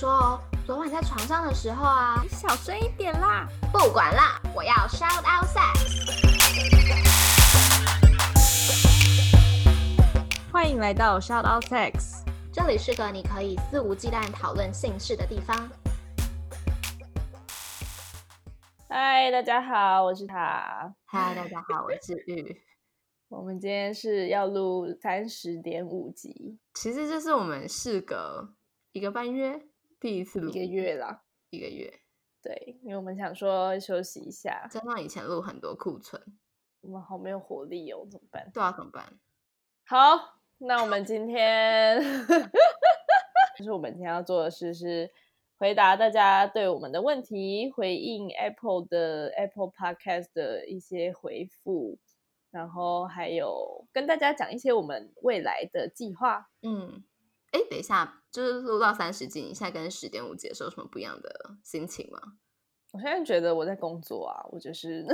说哦，昨晚在床上的时候啊，你小声一点啦！不管啦，我要 shout out sex。欢迎来到 Shout Out Sex，这里是个你可以肆无忌惮讨论性事的地方。嗨，大家好，我是塔。嗨，大家好，我是玉。我们今天是要录三十点五集，其实这是我们事隔一个半月第一次录一个月啦。一个月，对，因为我们想说休息一下，加上以前录很多库存，我们好没有活力哦，怎么办？对啊，怎么办？好，那我们今天 就是我们今天要做的事是回答大家对我们的问题，回应 Apple 的 Apple Podcast 的一些回复，然后还有跟大家讲一些我们未来的计划。嗯，哎，等一下，就是录到三十集，你现在跟十点五集的时候有什么不一样的心情吗？我现在觉得我在工作啊，我就是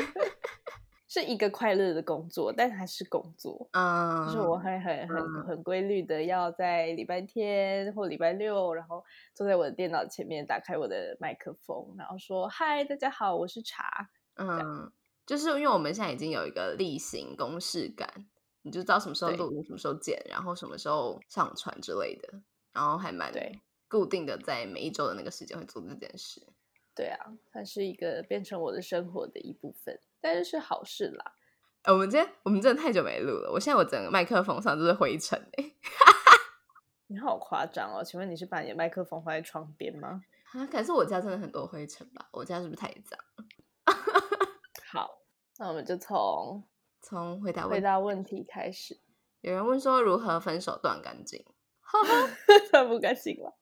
是一个快乐的工作，但还是工作。嗯，就是我会很很很规律的要在礼拜天或礼拜六，然后坐在我的电脑前面，打开我的麦克风，然后说：“嗨，大家好，我是茶。嗯，就是因为我们现在已经有一个例行公事感，你就知道什么时候对录、什么时候剪，然后什么时候上传之类的，然后还蛮固定的，在每一周的那个时间会做这件事。”对啊，它是一个变成我的生活的一部分，但是是好事啦。呃我们今天我们真的太久没录了，我现在我整个麦克风上都是灰尘哎、你好夸张哦！请问你是把你的麦克风放在窗边吗？啊，可是我家真的很多灰尘吧？我家是不是太脏？好，那我们就从从回答问回答问题开始。有人问说如何分手断干净？算 不干净了，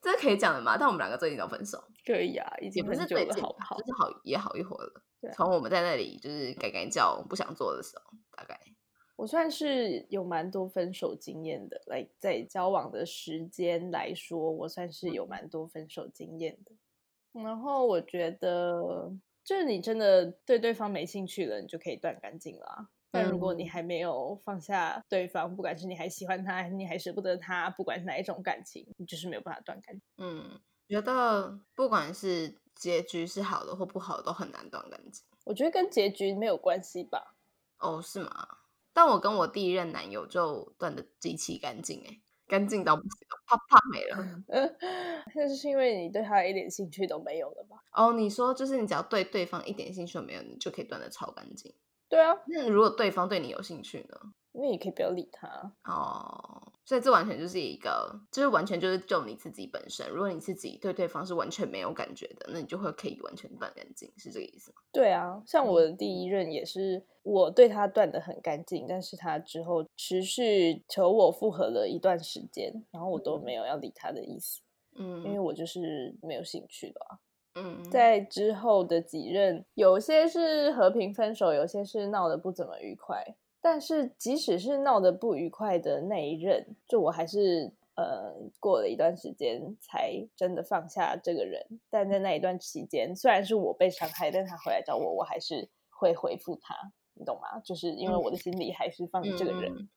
这是可以讲的吗？但我们两个最近都分手，可以啊，已也经不是最近吧好不好就？是好也好一会儿了从我们在那里就是改改叫不想做的时候，大概我算是有蛮多分手经验的，来在交往的时间来说，我算是有蛮多分手经验的。然后我觉得，就是你真的对对方没兴趣了，你就可以断干净了啊。但如果你嗯还没有放下对方，不管是你还喜欢他，还是你还舍不得他，不管是哪一种感情，你就是没有办法断干净。嗯，觉得不管是结局是好的或不好的，都很难断干净。我觉得跟结局没有关系吧。哦，是吗？但我跟我第一任男友就断的极其干净，哎，干净到不行，啪啪没了。那就是因为你对他一点兴趣都没有了吧？哦，你说就是你只要对对方一点兴趣都没有，你就可以断的超干净。对啊，那如果对方对你有兴趣呢？那你可以不要理他。哦，所以这完全就是一个，就是完全就是就你自己本身。如果你自己对对方是完全没有感觉的，那你就会可以完全断干净，是这个意思吗？对啊，像我的第一任也是，我对他断的很干净，但是他之后持续求我复合了一段时间，然后我都没有要理他的意思，嗯因为嗯我就是没有兴趣了啊。嗯，在之后的几任，有些是和平分手，有些是闹得不怎么愉快。但是即使是闹得不愉快的那一任，就我还是呃过了一段时间才真的放下这个人。但在那一段期间，虽然是我被伤害，但他回来找我，我还是会回复他，你懂吗？就是因为我的心里还是放着这个人。嗯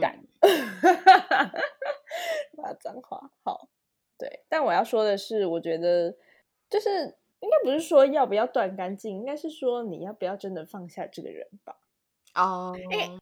干 骂脏话。好，对，但我要说的是，我觉得就是应该不是说要不要断干净，应该是说你要不要真的放下这个人吧。哦，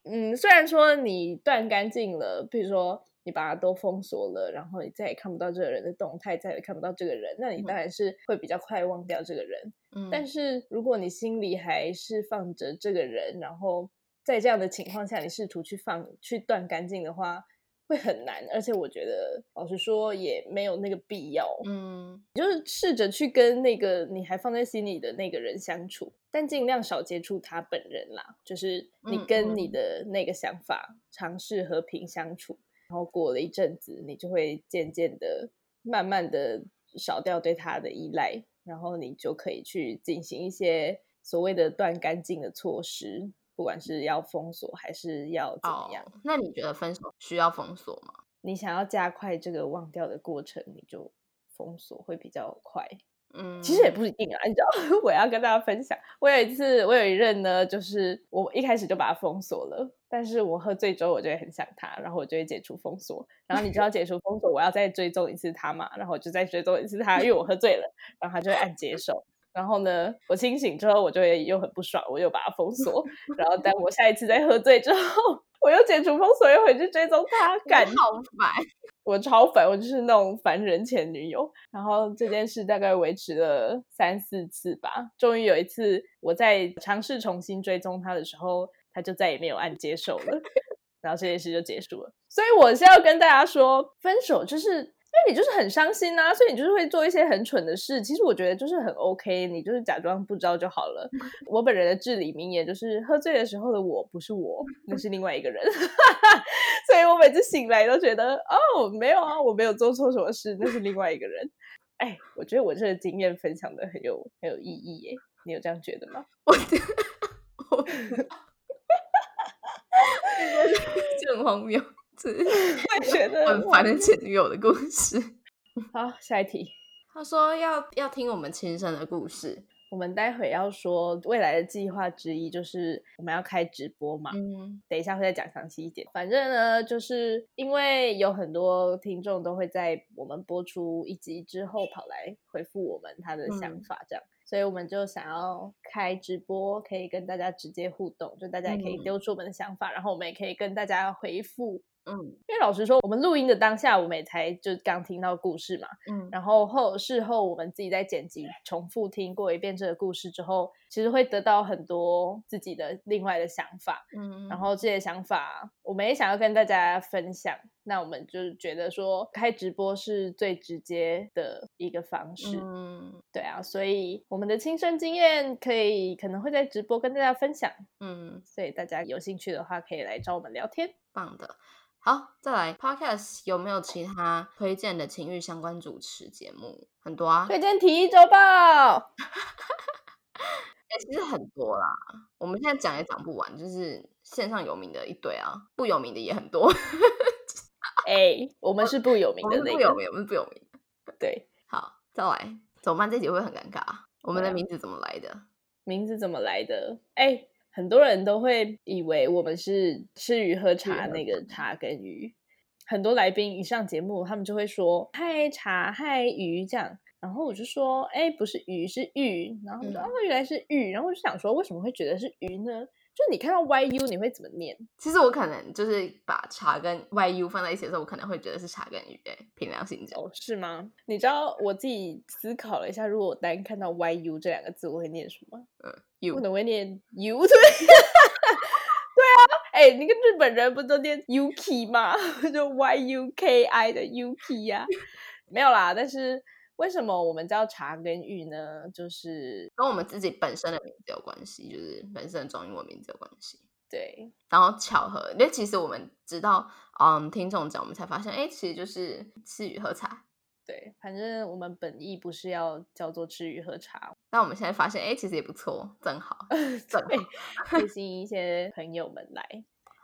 嗯，虽然说你断干净了，比如说你把它都封锁了，然后你再也看不到这个人的动态，再也看不到这个人，那你当然是会比较快忘掉这个人。嗯。但是如果你心里还是放着这个人，然后在这样的情况下，你试图去放去断干净的话，会很难。而且我觉得，老实说，也没有那个必要。嗯就是试着去跟那个你还放在心里的那个人相处，但尽量少接触他本人啦。就是你嗯跟你嗯的那个想法尝试和平相处，然后过了一阵子，你就会渐渐的、慢慢的少掉对他的依赖，然后你就可以去进行一些所谓的断干净的措施，不管是要封锁还是要怎么样。哦，那你觉得分手需要封锁吗？你想要加快这个忘掉的过程，你就封锁会比较快。嗯，其实也不一定啊，你知道，我要跟大家分享，我有一次，我有一任呢，就是我一开始就把他封锁了，但是我喝醉之后，我就会很想他，然后我就会解除封锁，然后你知道解除封锁，我要再追踪一次他嘛，然后我就再追踪一次他，因为我喝醉了，然后他就会按接受，然后呢，我清醒之后，我就会又很不爽，我又把它封锁，然后等我下一次再喝醉之后，我又解除封锁，又回去追踪他，感感好烦。我超烦，我就是那种烦人前女友。然后这件事大概维持了三四次吧，终于有一次我在尝试重新追踪他的时候，他就再也没有按接受了，然后这件事就结束了。所以我是要跟大家说，分手就是。因为你就是很伤心呐、所以你就是会做一些很蠢的事。其实我觉得就是很 OK，你就是假装不知道就好了。我本人的至理名言就是：喝醉的时候的我不是我，那 是另外一个人。所以我每次醒来都觉得，哦，没有啊，我没有做错什么事，那是另外一个人。哎，我觉得我这个经验分享的很有很有意义耶，你有这样觉得吗？我觉得，我觉得这很荒谬，我也 觉得很烦的前女友的故事。好，下一题，他说要要听我们亲身的故事，我们待会要说未来的计划之一就是我们要开直播嘛。嗯等一下会再讲详细一点。反正呢，就是因为有很多听众都会在我们播出一集之后跑来回复我们他的想嗯法，这样，所以我们就想要开直播，可以跟大家直接互动，就大家也可以嗯丢出我们的想法，然后我们也可以跟大家回复。嗯。因为老实说，我们录音的当下，我们也才就刚听到故事嘛，嗯。然后后事后我们自己在剪辑重复听过一遍这个故事之后，其实会得到很多自己的另外的想法。嗯，然后这些想法，我们也想要跟大家分享。那我们就觉得说，开直播是最直接的一个方式，嗯对啊，所以我们的亲身经验可以可能会在直播跟大家分享，嗯，所以大家有兴趣的话，可以来找我们聊天。棒的。好，再来 Podcast 有没有其他推荐的情欲相关主持节目？很多啊，推荐体育周报，欸其实很多啦。我们现在讲也讲不完，就是线上有名的一堆啊，不有名的也很多。哎，我们是不有名我的那个，们不有名，我们不有名的。对，好，再来，怎么办？这集会很尴尬啊？我们的名字怎么来的？名字怎么来的？哎，很多人都会以为我们是吃鱼喝茶那个茶跟鱼。很多来宾一上节目，他们就会说“嗨茶，嗨鱼”这样，然后我就说：“哎，不是鱼，是玉。”然后说：“嗯哦，原来是玉。”然后我就想说，为什么会觉得是鱼呢？就你看到 YU，你会怎么念？其实我可能就是把茶跟 YU 放在一起的时候，我可能会觉得是茶跟鱼、欸。凭良心讲，哦，是吗？你知道我自己思考了一下，如果我单看到 YU 这两个字，我会念什么？嗯我，U 可能会念 U 对，对啊，哎、你跟日本人不都念 Yuki 吗？就 Y U K I 的 Yuki 呀、没有啦。但是为什么我们叫茶跟玉呢？就是跟我们自己本身的名字有关系，就是本身的中英文名字有关系。对然后巧合，因为其实我们知道，嗯，听众讲，我们才发现，哎，其实就是吃鱼喝茶。对，反正我们本意不是要叫做吃鱼喝茶，但我们现在发现，哎，其实也不错，正好，正对好。会吸引一些朋友们来。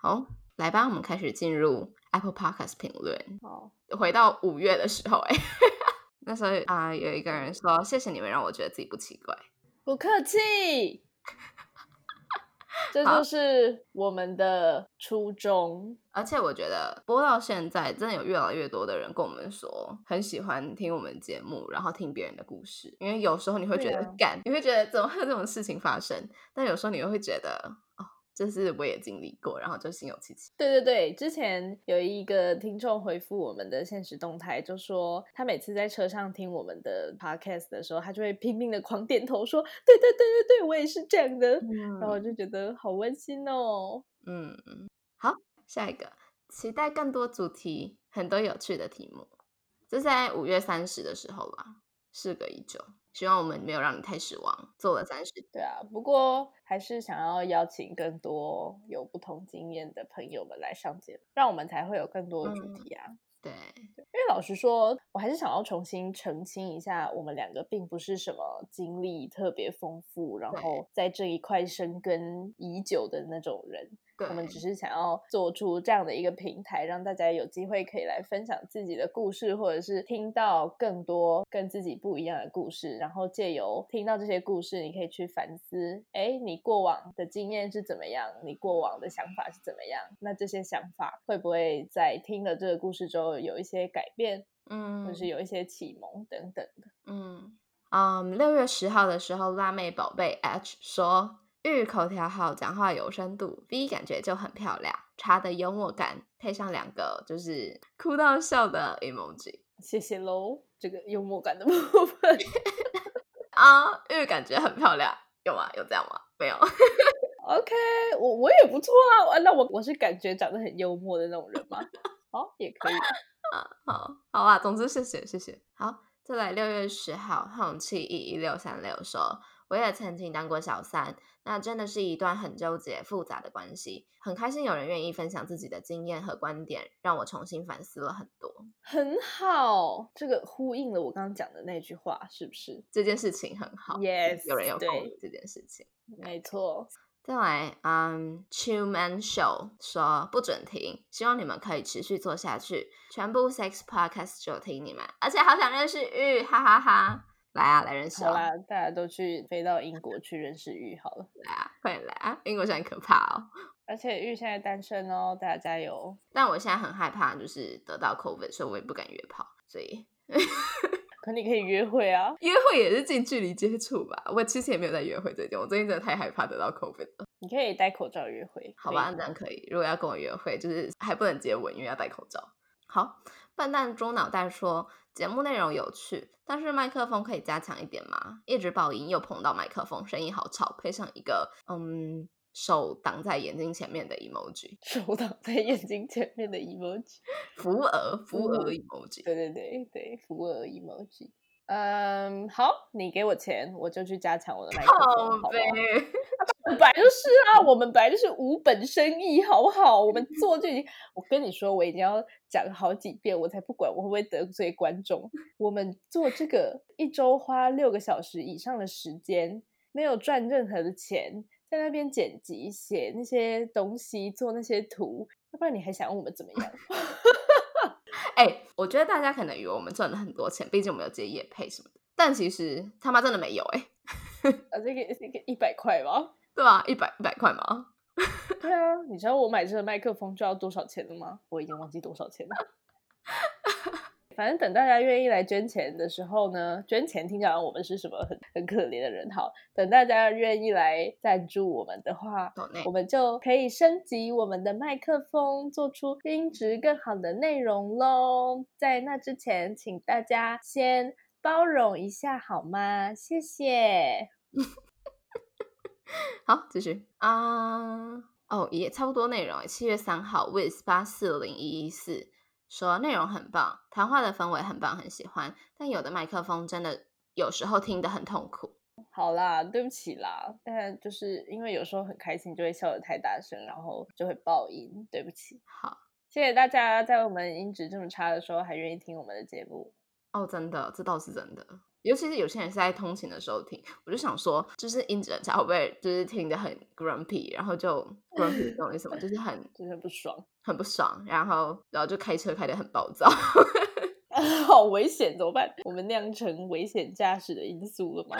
好，来吧，我们开始进入 Apple Podcast 评论。哦，回到五月的时候、哎，那时候啊、有一个人说，谢谢你们让我觉得自己不奇怪。不客气。这就是我们的初衷。而且我觉得播到现在，真的有越来越多的人跟我们说，很喜欢听我们节目，然后听别人的故事。因为有时候你会觉得干、你会觉得怎么会有这种事情发生？但有时候你又会觉得，哦，这是我也经历过，然后就心有戚戚。对对对，之前有一个听众回复我们的现实动态，就说他每次在车上听我们的 podcast 的时候，他就会拼命的狂点头说：“对对对对对，我也是这样的。然后我就觉得好温馨哦。嗯，嗯，好，下一个，期待更多主题，很多有趣的题目。这在五月三十的时候吧，事隔已久，希望我们没有让你太失望。做了三十，对啊，不过还是想要邀请更多有不同经验的朋友们来上节目，让我们才会有更多的主嗯题啊。对，因为老实说，我还是想要重新澄清一下，我们两个并不是什么经历特别丰富，然后在这一块深耕已久的那种人。对，我们只是想要做出这样的一个平台，让大家有机会可以来分享自己的故事，或者是听到更多跟自己不一样的故事。然后借由听到这些故事，你可以去反思：哎，你过往的经验是怎么样？你过往的想法是怎么样？那这些想法会不会在听了这个故事之后有一些改变？嗯，或是有一些启蒙等等的。嗯嗯，六月十号的时候，辣妹宝贝 H 说。日语口条好，讲话有深度，V 感觉就很漂亮。茶的幽默感配上两个就是哭到笑的 emoji，谢谢喽。这个幽默感的部分 啊，日语感觉很漂亮，有吗？有这样吗？没有。OK，我我也不错啊。那我我是感觉长得很幽默的那种人吗？好，也可以。啊，好好啊。总之，谢谢谢谢。好，再来六月十号，红七一一六三六说。我也曾经当过小三，那真的是一段很纠结、复杂的关系。很开心有人愿意分享自己的经验和观点，让我重新反思了很多。很好，这个呼应了我刚刚讲的那句话，是不是？这件事情很好，Yes，有人有同意这件事情，没错。再来，嗯，Chill Man Show 说不准停，希望你们可以持续做下去，全部 Sex Podcast 就听你们，而且好想认识玉，哈哈哈。来啊，来认识！好啦，大家都去飞到英国去认识玉好了。来啊，快点来啊！英国现在可怕哦，而且玉现在单身哦，大家加油！但我现在很害怕，就是得到 COVID，所以我也不敢约炮。所以，可你可以约会啊，约会也是近距离接触吧。我其实也没有在约会最近，我最近真的太害怕得到 COVID 了。你可以戴口罩约会，好吧？这样可以。如果要跟我约会，就是还不能接吻，因为要戴口罩。好，笨蛋猪脑袋说。节目内容有趣，但是麦克风可以加强一点吗？一直爆音又碰到麦克风，声音好吵。配上一个嗯，手挡在眼睛前面的 emoji，手挡在眼睛前面的 emoji，扶额扶额 emoji，对对对对，扶额 emoji。嗯，好，你给我钱，我就去加强我的麦克风，好呗。本来就是啊，我们本来就是无本生意，好不好？我们做就已经，我跟你说，我已经要讲好几遍，我才不管我会不会得罪观众。我们做这个一周花六个小时以上的时间，没有赚任何的钱，在那边剪辑、写那些东西、做那些图，要不然你还想我们怎么样？哎，我觉得大家可能以为我们赚了很多钱，毕竟我们有接夜配什么的，但其实他妈真的没有哎。啊，这个这个一百块吗？对啊，一百一百块吗？对啊，你知道我买这个麦克风就要多少钱了吗？我已经忘记多少钱了。反正等大家愿意来捐钱的时候呢，捐钱听起来我们是什么很很可怜的人。好，等大家愿意来赞助我们的话，我们就可以升级我们的麦克风，做出音质更好的内容喽。在那之前，请大家先包容一下好吗？谢谢。好，继续啊。哦，也差不多内容。七月三号，with 八四零一一四。说内容很棒，谈话的氛围很棒，很喜欢。但有的麦克风真的有时候听得很痛苦。好啦，对不起啦，但就是因为有时候很开心就会笑得太大声，然后就会爆音，对不起。好，谢谢大家在我们音质这么差的时候还愿意听我们的节目。哦，真的，这倒是真的。尤其是有些人是在通勤的时候听，我就想说，就是音质差会不会就是听得很 grumpy，然后就 grumpy 懂意思吗？就是很就是不爽，很不爽，然后然后就开车开得很暴躁，好危险，怎么办？我们酿成危险驾驶的因素了吗？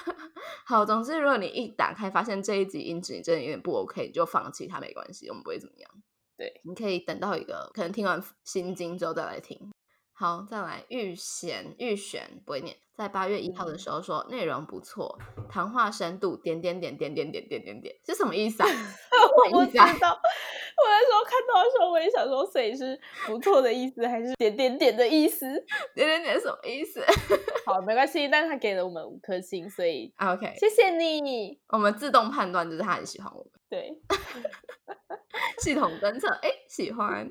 好，总之如果你一打开发现这一集音质你真的有点不 OK，你就放弃它没关系，我们不会怎么样。对，你可以等到一个可能听完心经之后再来听。好，再来预选预选不会念。在八月一号的时候说内容不错，谈话深度点点点点点点点点点是什么意思啊？我不知道。我那时候看到的时候，我也想说，所以是不错的意思，还是点点点的意思？点点点什么意思？好，没关系，但是他给了我们五颗星，所以 OK，谢谢你。我们自动判断就是他很喜欢我们。对，系统侦测，哎，喜欢。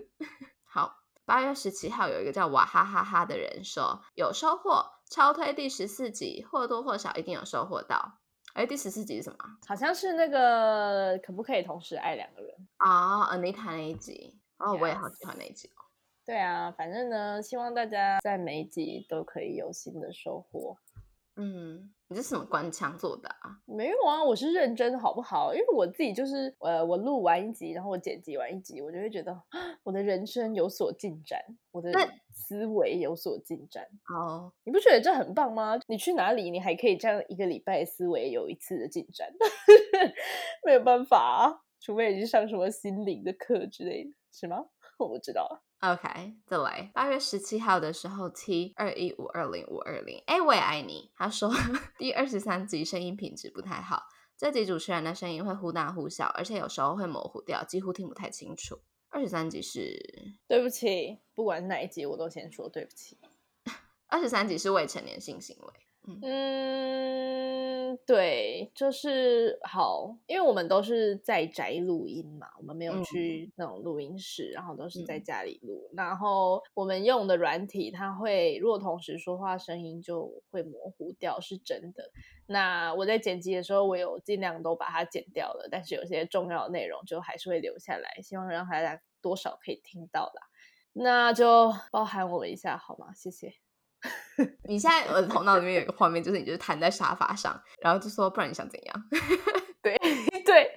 好。八月十七号，有一个叫娃哈哈哈的人说有收获，超推第十四集，或多或少一定有收获到。哎，第十四集是什么？好像是那个可不可以同时爱两个人啊？Anita 那一集哦，我也好喜欢那一集哦。对啊，反正呢，希望大家在每一集都可以有新的收获。嗯，你这是什么官腔做的啊？没有啊，我是认真的好不好？因为我自己就是呃，我录完一集，然后我剪辑完一集，我就会觉得啊 我的人生有所进展，我的思维有所进展。哦，你不觉得这很棒吗？你去哪里，你还可以这样一个礼拜思维有一次的进展，没有办法啊，除非你是上什么心灵的课之类的，是吗？我不知道啊。OK，再来，八月十七号的时候，T 二一五二零五二零，哎，我也爱你。他说 第二十三集声音品质不太好，这集主持人的声音会忽大忽小，而且有时候会模糊掉，几乎听不太清楚。二十三集是对不起，不管是哪一集，我都先说对不起。二十三集是未成年性行为，嗯，对，就是好，因为我们都是在宅录音嘛，我们没有嗯去那种录音室，然后都是在嗯家里录。然后我们用的软体，它会如果同时说话，声音就会模糊掉，是真的。那我在剪辑的时候，我有尽量都把它剪掉了，但是有些重要的内容就还是会留下来，希望让大家多少可以听到啦。那就包含我们一下好吗？谢谢。你现在我的头脑里面有一个画面，就是你就是瘫在沙发上，然后就说不然你想怎样？对 对，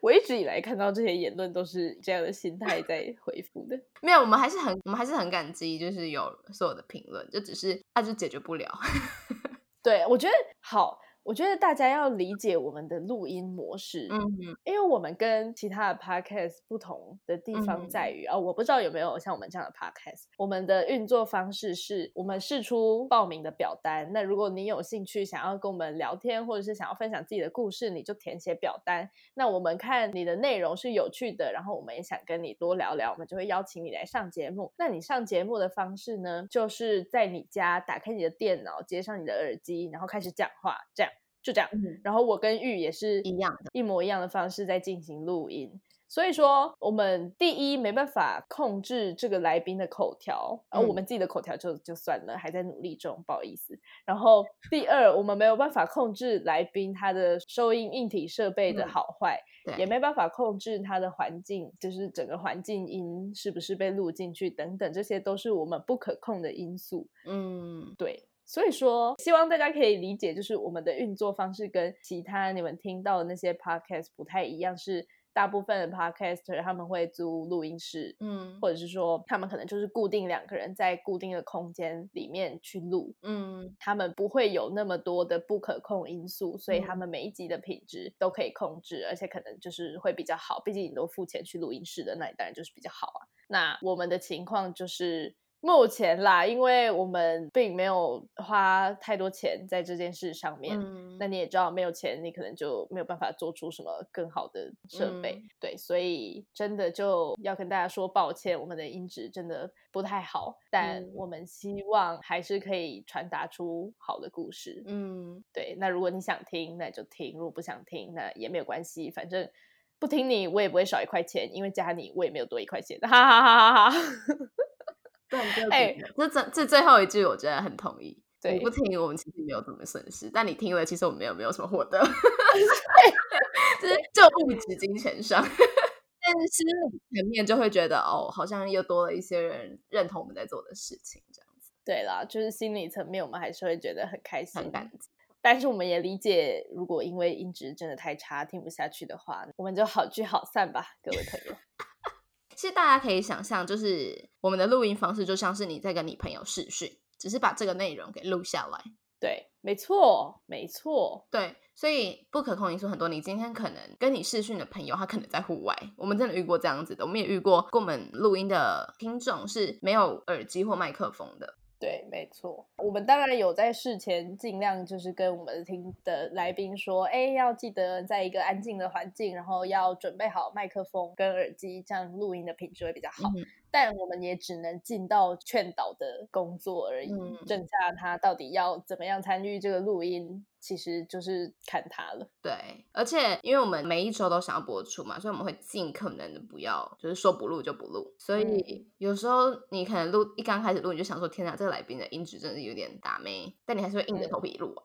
我一直以来看到这些言论都是这样的心态在回复的。没有，我们还是很我们还是很感激，就是有所有的评论，就只是它就解决不了。对我觉得好，我觉得大家要理解我们的录音模式，嗯因为我们跟其他的 podcast 不同的地方嗯在于啊、我不知道有没有像我们这样的 podcast，我们的运作方式是我们试出报名的表单，那如果你有兴趣想要跟我们聊天，或者是想要分享自己的故事，你就填写表单。那我们看你的内容是有趣的，然后我们也想跟你多聊聊，我们就会邀请你来上节目。那你上节目的方式呢，就是在你家打开你的电脑，接上你的耳机，然后开始讲话，这样就这样。嗯然后我跟玉也是一样的，一模一样的方式在进行录音。所以说，我们第一没办法控制这个来宾的口条，而、我嗯们自己的口条就就算了，还在努力中，不好意思。然后第二，我们没有办法控制来宾他的收音硬体设备的嗯好坏，对，也没办法控制他的环境，就是整个环境音是不是被录进去等等，这些都是我们不可控的因素。嗯对，所以说希望大家可以理解，就是我们的运作方式跟其他你们听到的那些 podcast 不太一样，是大部分的 podcaster 他们会租录音室，嗯或者是说他们可能就是固定两个人在固定的空间里面去录。嗯他们不会有那么多的不可控因素，所以他嗯们每一集的品质都可以控制，而且可能就是会比较好。毕竟你都付钱去录音室的，那你当然就是比较好啊。那我们的情况就是目前啦，因为我们并没有花太多钱在这件事上面。嗯那你也知道，没有钱，你可能就没有办法做出什么更好的设备。嗯对，所以真的就要跟大家说抱歉，我们的音质真的不太好，但嗯我们希望还是可以传达出好的故事。嗯对，那如果你想听，那就听；如果不想听，那也没有关系，反正不听你，我也不会少一块钱，因为加你我也没有多一块钱。哈哈哈哈哈！对，哎这这这最后一句我真的很同意。对你不听，我们其实没有什么损失，但你听了，其实我们也没有什么获得，就是就物质金钱上，但是心理层面就会觉得哦，好像又多了一些人认同我们在做的事情，这样子对啦，就是心理层面，我们还是会觉得很开心，很感激。但是我们也理解，如果因为音质真的太差，听不下去的话，我们就好聚好散吧，各位朋友。其实大家可以想象，就是我们的录音方式就像是你在跟你朋友视讯，只是把这个内容给录下来。对，没错，没错，对，所以不可控因素很多。你今天可能跟你视讯的朋友，他可能在户外，我们真的遇过这样子的。我们也遇过跟我们录音的听众是没有耳机或麦克风的。对，没错。我们当然有在事前尽量就是跟我们听的来宾说，哎，要记得在一个安静的环境，然后要准备好麦克风跟耳机，这样录音的品质会比较好。但我们也只能尽到劝导的工作而已，嗯剩下他到底要怎么样参与这个录音，其实就是看他了。对，而且因为我们每一周都想要播出嘛，所以我们会尽可能的不要，就是说不录就不录。所以有时候你可能录一刚开始录，你就想说，天哪，这个来宾的音质真的是有点打妹，但你还是会硬着头皮录完。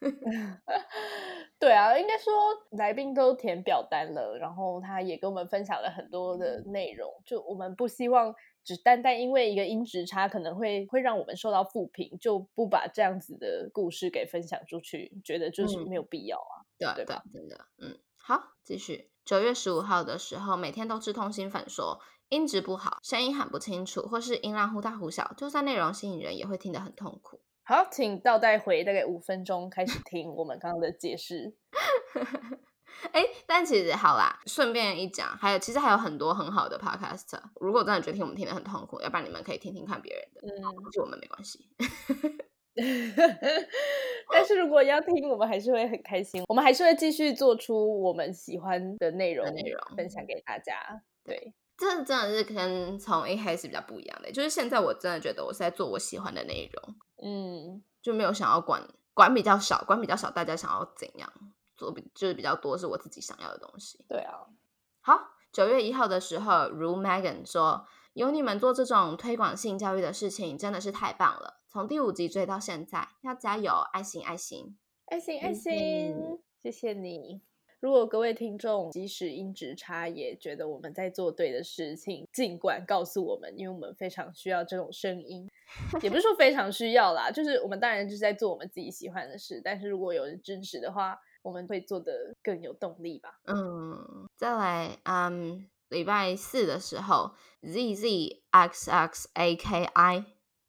对啊，应该说来宾都填表单了，然后他也跟我们分享了很多的内容。就我们不希望只单单因为一个音质差，可能会会让我们受到负评，就不把这样子的故事给分享出去，觉得就是没有必要啊，对对吧？真的，嗯，好，继续。九月十五号的时候，每天都吃通心粉，说音质不好，声音喊不清楚，或是音量忽大忽小，就算内容吸引人，也会听得很痛苦。好，请倒带回大概五分钟，开始听我们刚刚的解释。哎，但其实好啦，顺便一讲，还有其实还有很多很好的 podcast。如果真的觉得听我们听的很痛苦，要不然你们可以听听看别人的，嗯，就我们没关系。但是如果要听，我们还是会很开心，我们还是会继续做出我们喜欢的内容，内容分享给大家。对，这真的是跟从一开始比较不一样的，就是现在我真的觉得我是在做我喜欢的内容，嗯，就没有想要管管比较少，管比较少，大家想要怎样。做比就是比较多是我自己想要的东西。对啊，好，九月一号的时候，如 Megan 说，有你们做这种推广性教育的事情，真的是太棒了。从第五集追到现在，要加油，爱心爱心爱心爱心，谢谢你。如果各位听众即使音质差，也觉得我们在做对的事情，尽管告诉我们，因为我们非常需要这种声音。也不是说非常需要啦，就是我们当然就是在做我们自己喜欢的事，但是如果有人支持的话。我们会做的更有动力吧。嗯，再来，嗯，礼拜四的时候，z z x x a k i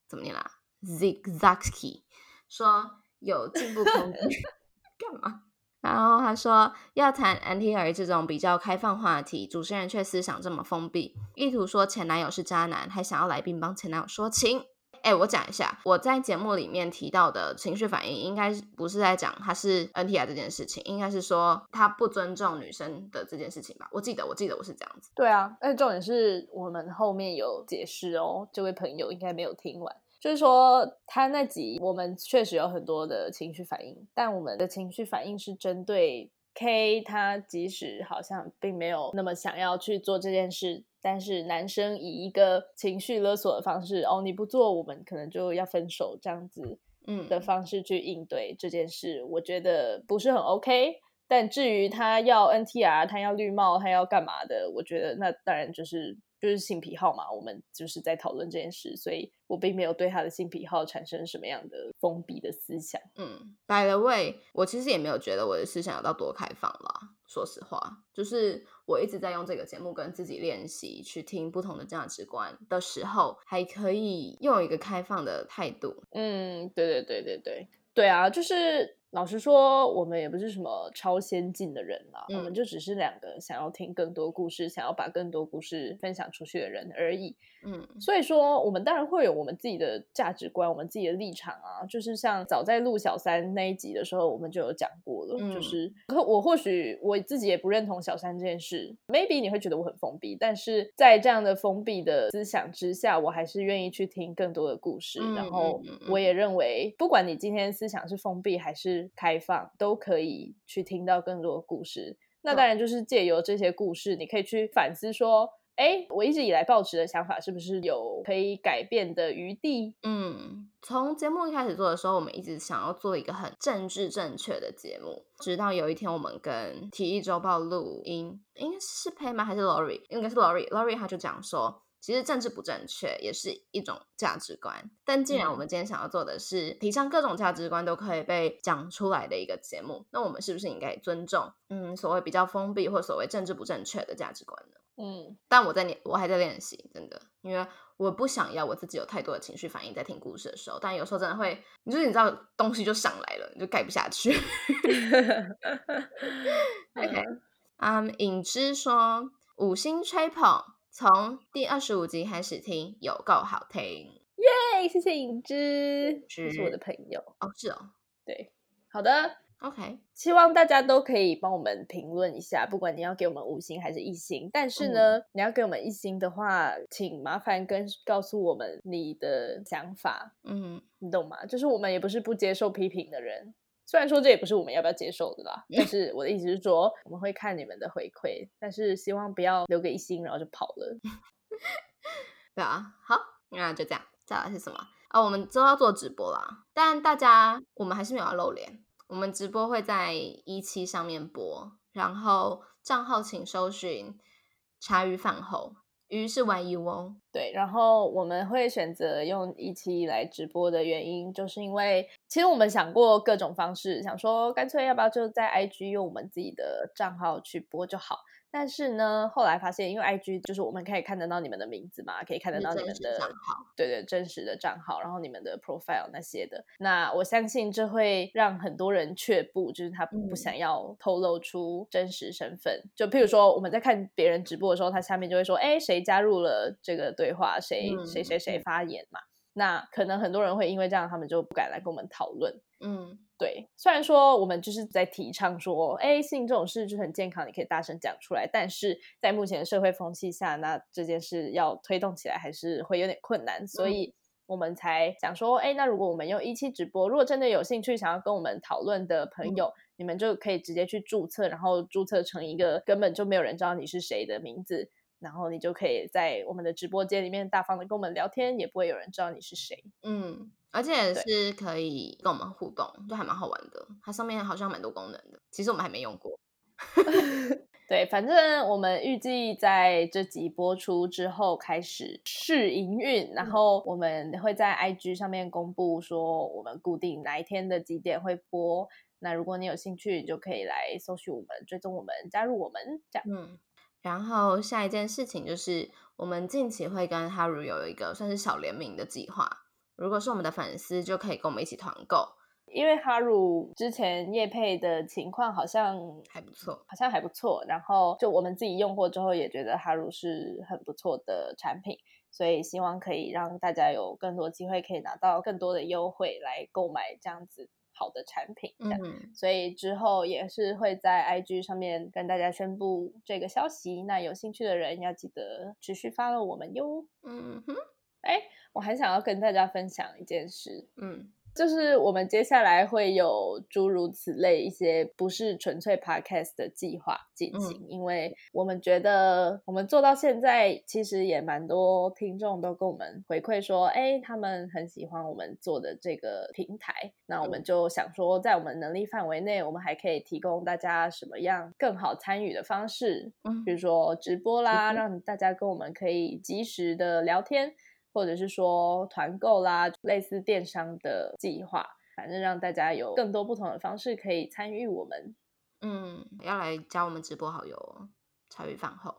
怎么念啦？zigzagsky 说有进步空间，干嘛？然后他说要谈 NTR 这种比较开放话题，主持人却思想这么封闭，意图说前男友是渣男，还想要来宾帮前男友说情。哎，我讲一下，我在节目里面提到的情绪反应，应该不是在讲他是 NTR 这件事情，应该是说他不尊重女生的这件事情吧？我记得，我记得我是这样子。对啊，而且重点是我们后面有解释哦，这位朋友应该没有听完，就是说他那集我们确实有很多的情绪反应，但我们的情绪反应是针对 K，他即使好像并没有那么想要去做这件事。但是男生以一个情绪勒索的方式，哦，你不做，我们可能就要分手，这样子，嗯的方式去应对这件事，我觉得不是很 OK。但至于他要 NTR，他要绿帽，他要干嘛的，我觉得那当然就是。就是性癖好嘛，我们就是在讨论这件事，所以我并没有对他的性癖好产生什么样的封闭的思想。嗯，By the way，我其实也没有觉得我的思想有到多开放啦。说实话，就是我一直在用这个节目跟自己练习，去听不同的价值观的时候，还可以用一个开放的态度。嗯，对对对对对对啊，就是。老实说，我们也不是什么超先进的人啦，我们就只是两个想要听更多故事、想要把更多故事分享出去的人而已。嗯，所以说，我们当然会有我们自己的价值观、我们自己的立场啊。就是像早在录小三那一集的时候，我们就有讲过了。就是，我或许我自己也不认同小三这件事，maybe 你会觉得我很封闭，但是在这样的封闭的思想之下，我还是愿意去听更多的故事。然后，我也认为，不管你今天思想是封闭还是开放都可以去听到更多的故事。那当然就是借由这些故事，你可以去反思说：哎，我一直以来抱持的想法是不是有可以改变的余地？嗯，从节目一开始做的时候，我们一直想要做一个很政治正确的节目。直到有一天，我们跟体育周报录音，应该是 Pay 吗？还是 Lori？应该是 Lori，Lori 他就讲说。其实政治不正确也是一种价值观，但既然我们今天想要做的是提倡各种价值观都可以被讲出来的一个节目，那我们是不是应该尊重嗯所谓比较封闭或所谓政治不正确的价值观呢？嗯，但我在练，我还在练习，真的，因为我不想要我自己有太多的情绪反应在听故事的时候，但有时候真的会，你就是你知道东西就上来了，你就盖不下去。OK，嗯，影之说五星吹捧。从第二十五集开始听，有够好听，耶！谢谢影之，是我的朋友哦，是哦，对，好的，OK，希望大家都可以帮我们评论一下，不管你要给我们五星还是一星，但是呢，你要给我们一星的话，请麻烦跟告诉我们你的想法，嗯，你懂吗？就是我们也不是不接受批评的人。虽然说这也不是我们要不要接受的啦，但是我的意思是说，我们会看你们的回馈，但是希望不要留个一星然后就跑了。对啊，好，那就这样。再来是什么啊？我们之后要做直播啦，但大家我们还是没有要露脸。我们直播会在一期上面播，然后账号请搜寻茶余饭后。于是玩渔翁。对，然后我们会选择用一期来直播的原因，就是因为其实我们想过各种方式，想说干脆要不要就在 IG 用我们自己的账号去播就好。但是呢，后来发现，因为 I G 就是我们可以看得到你们的名字嘛，可以看得到你们的账号，对对，真实的账号，然后你们的 profile 那些的。那我相信这会让很多人却步，就是他不想要透露出真实身份。就譬如说，我们在看别人直播的时候，他下面就会说：“哎，谁加入了这个对话？谁谁谁谁发言嘛？”那可能很多人会因为这样，他们就不敢来跟我们讨论。嗯。对，虽然说我们就是在提倡说，哎，性这种事就很健康，你可以大声讲出来，但是在目前的社会风气下，那这件事要推动起来还是会有点困难，所以我们才想说，哎，那如果我们用一期直播，如果真的有兴趣想要跟我们讨论的朋友，你们就可以直接去注册，然后注册成一个根本就没有人知道你是谁的名字，然后你就可以在我们的直播间里面大方的跟我们聊天，也不会有人知道你是谁。嗯。而且是可以跟我们互动，就还蛮好玩的。它上面好像蛮多功能的，其实我们还没用过。对，反正我们预计在这集播出之后开始试营运，然后我们会在 IG 上面公布说我们固定哪一天的几点会播。那如果你有兴趣，就可以来搜寻我们，追踪我们，加入我们这样。嗯。然后下一件事情就是我们近期会跟 Haru 有一个算是小联名的计划。如果是我们的粉丝，就可以跟我们一起团购。因为哈鲁之前叶配的情况好像还不错，好像还不错。然后就我们自己用过之后，也觉得哈鲁是很不错的产品，所以希望可以让大家有更多机会可以拿到更多的优惠来购买这样子好的产品。嗯，所以之后也是会在 IG 上面跟大家宣布这个消息。那有兴趣的人要记得持续发了我们哟。嗯哼，哎。我还想要跟大家分享一件事，嗯，就是我们接下来会有诸如此类一些不是纯粹 podcast 的计划进行，因为我们觉得我们做到现在，其实也蛮多听众都跟我们回馈说，哎，他们很喜欢我们做的这个平台，那我们就想说，在我们能力范围内，我们还可以提供大家什么样更好参与的方式，嗯，比如说直播啦，让大家跟我们可以及时的聊天。或者是说团购啦，类似电商的计划，反正让大家有更多不同的方式可以参与我们。嗯，要来加我们直播好友，茶余饭后，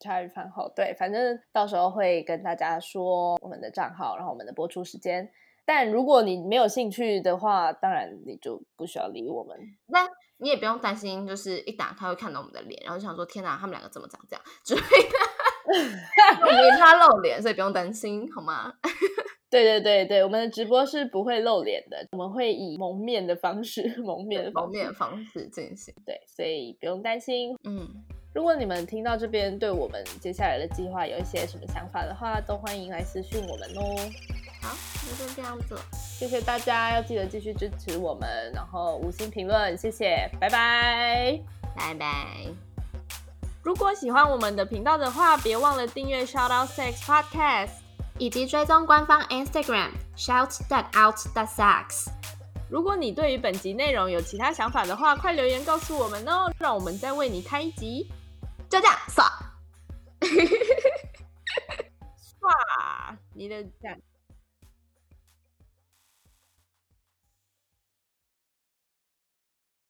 茶余饭后，对，反正到时候会跟大家说我们的账号，然后我们的播出时间。但如果你没有兴趣的话，当然你就不需要理我们。那你也不用担心，就是一打开会看到我们的脸，然后就想说天哪，他们两个怎么长这样之类的。我没他露脸，所以不用担心，好吗？对对对对，我们的直播是不会露脸的，我们会以蒙面的方式，蒙面蒙面方式进行。对，所以不用担心。嗯，如果你们听到这边，对我们接下来的计划有一些什么想法的话，都欢迎来私讯我们哦。好，那就这样子，谢谢大家，要记得继续支持我们，然后五星评论，谢谢，拜拜，拜拜。如果喜欢我们的频道的话，别忘了订阅 Shout Out Sex Podcast，以及追踪官方 Instagram Shout That Out That Sex。如果你对于本集内容有其他想法的话，快留言告诉我们哦，让我们再为你开一集。就这样，耍，耍，你的赞。